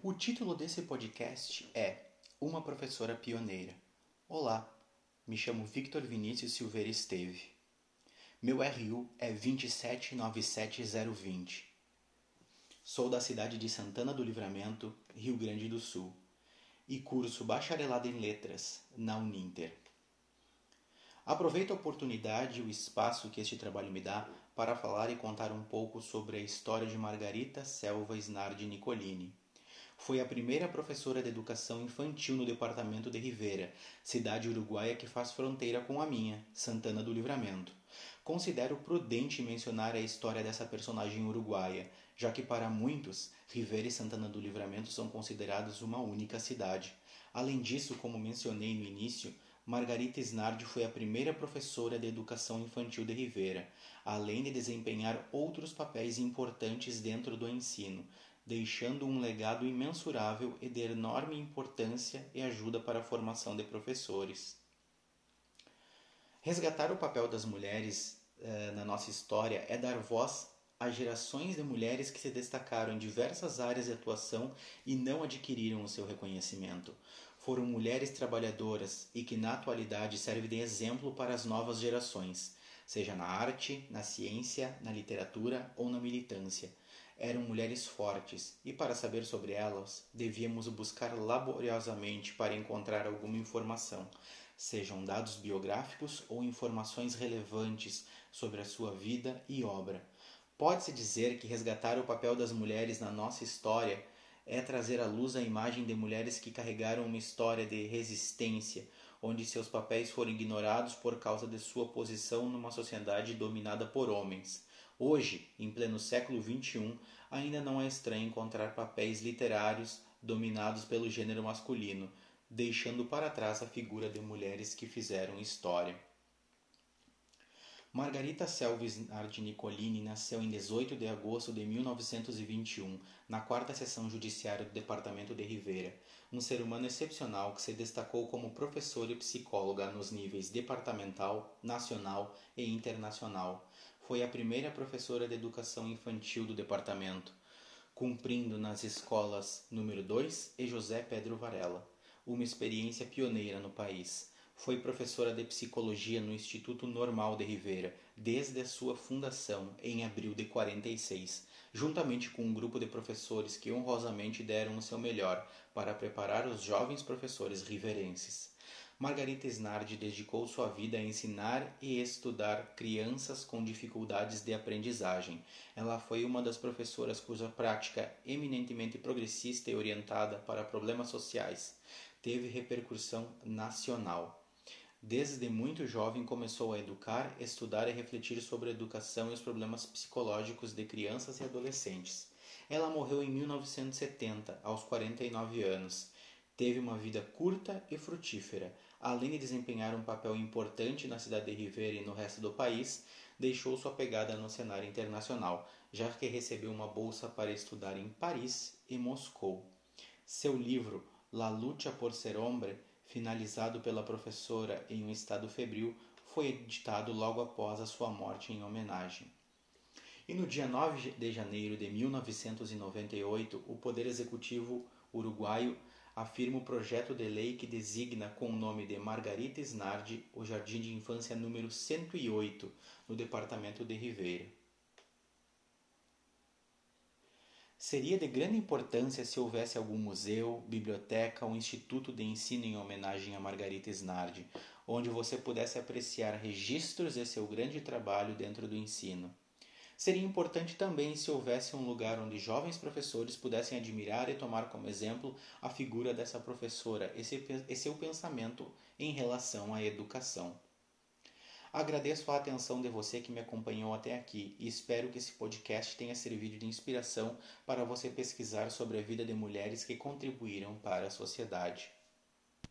O título desse podcast é Uma Professora Pioneira. Olá, me chamo Victor Vinícius Silveira Esteve. Meu RU é 2797020. Sou da cidade de Santana do Livramento, Rio Grande do Sul, e curso bacharelado em letras na Uninter. Aproveito a oportunidade e o espaço que este trabalho me dá para falar e contar um pouco sobre a história de Margarita Selva Snardi Nicolini foi a primeira professora de educação infantil no departamento de Rivera, cidade uruguaia que faz fronteira com a minha, Santana do Livramento. Considero prudente mencionar a história dessa personagem uruguaia, já que para muitos, Rivera e Santana do Livramento são considerados uma única cidade. Além disso, como mencionei no início, Margarita Snardi foi a primeira professora de educação infantil de Rivera, além de desempenhar outros papéis importantes dentro do ensino, deixando um legado imensurável e de enorme importância e ajuda para a formação de professores. Resgatar o papel das mulheres eh, na nossa história é dar voz a gerações de mulheres que se destacaram em diversas áreas de atuação e não adquiriram o seu reconhecimento. Foram mulheres trabalhadoras e que na atualidade servem de exemplo para as novas gerações, seja na arte, na ciência, na literatura ou na militância eram mulheres fortes, e para saber sobre elas, devíamos buscar laboriosamente para encontrar alguma informação, sejam dados biográficos ou informações relevantes sobre a sua vida e obra. Pode-se dizer que resgatar o papel das mulheres na nossa história é trazer à luz a imagem de mulheres que carregaram uma história de resistência, onde seus papéis foram ignorados por causa de sua posição numa sociedade dominada por homens. Hoje, em pleno século XXI, ainda não é estranho encontrar papéis literários dominados pelo gênero masculino, deixando para trás a figura de mulheres que fizeram história. Margarita Selves Nardi Nicolini nasceu em 18 de agosto de 1921, na quarta seção judiciária do departamento de Rivera, um ser humano excepcional que se destacou como professora e psicóloga nos níveis departamental, nacional e internacional foi a primeira professora de educação infantil do departamento, cumprindo nas escolas número 2 e José Pedro Varela, uma experiência pioneira no país. Foi professora de psicologia no Instituto Normal de Rivera desde a sua fundação em abril de 46, juntamente com um grupo de professores que honrosamente deram o seu melhor para preparar os jovens professores riverenses. Margarita Snardi dedicou sua vida a ensinar e estudar crianças com dificuldades de aprendizagem. Ela foi uma das professoras cuja prática, eminentemente progressista e orientada para problemas sociais, teve repercussão nacional. Desde muito jovem começou a educar, estudar e refletir sobre a educação e os problemas psicológicos de crianças e adolescentes. Ela morreu em 1970, aos 49 anos. Teve uma vida curta e frutífera. Além de desempenhar um papel importante na cidade de Rivera e no resto do país, deixou sua pegada no cenário internacional, já que recebeu uma bolsa para estudar em Paris e Moscou. Seu livro La lucha por ser hombre, finalizado pela professora em um estado febril, foi editado logo após a sua morte em homenagem. E no dia 9 de janeiro de 1998, o Poder Executivo uruguaio afirma o projeto de lei que designa com o nome de Margarita Snardi o Jardim de Infância número 108, no departamento de Ribeira. Seria de grande importância se houvesse algum museu, biblioteca ou instituto de ensino em homenagem a Margarita Snardi, onde você pudesse apreciar registros de seu grande trabalho dentro do ensino. Seria importante também se houvesse um lugar onde jovens professores pudessem admirar e tomar como exemplo a figura dessa professora e seu pensamento em relação à educação. Agradeço a atenção de você que me acompanhou até aqui e espero que esse podcast tenha servido de inspiração para você pesquisar sobre a vida de mulheres que contribuíram para a sociedade.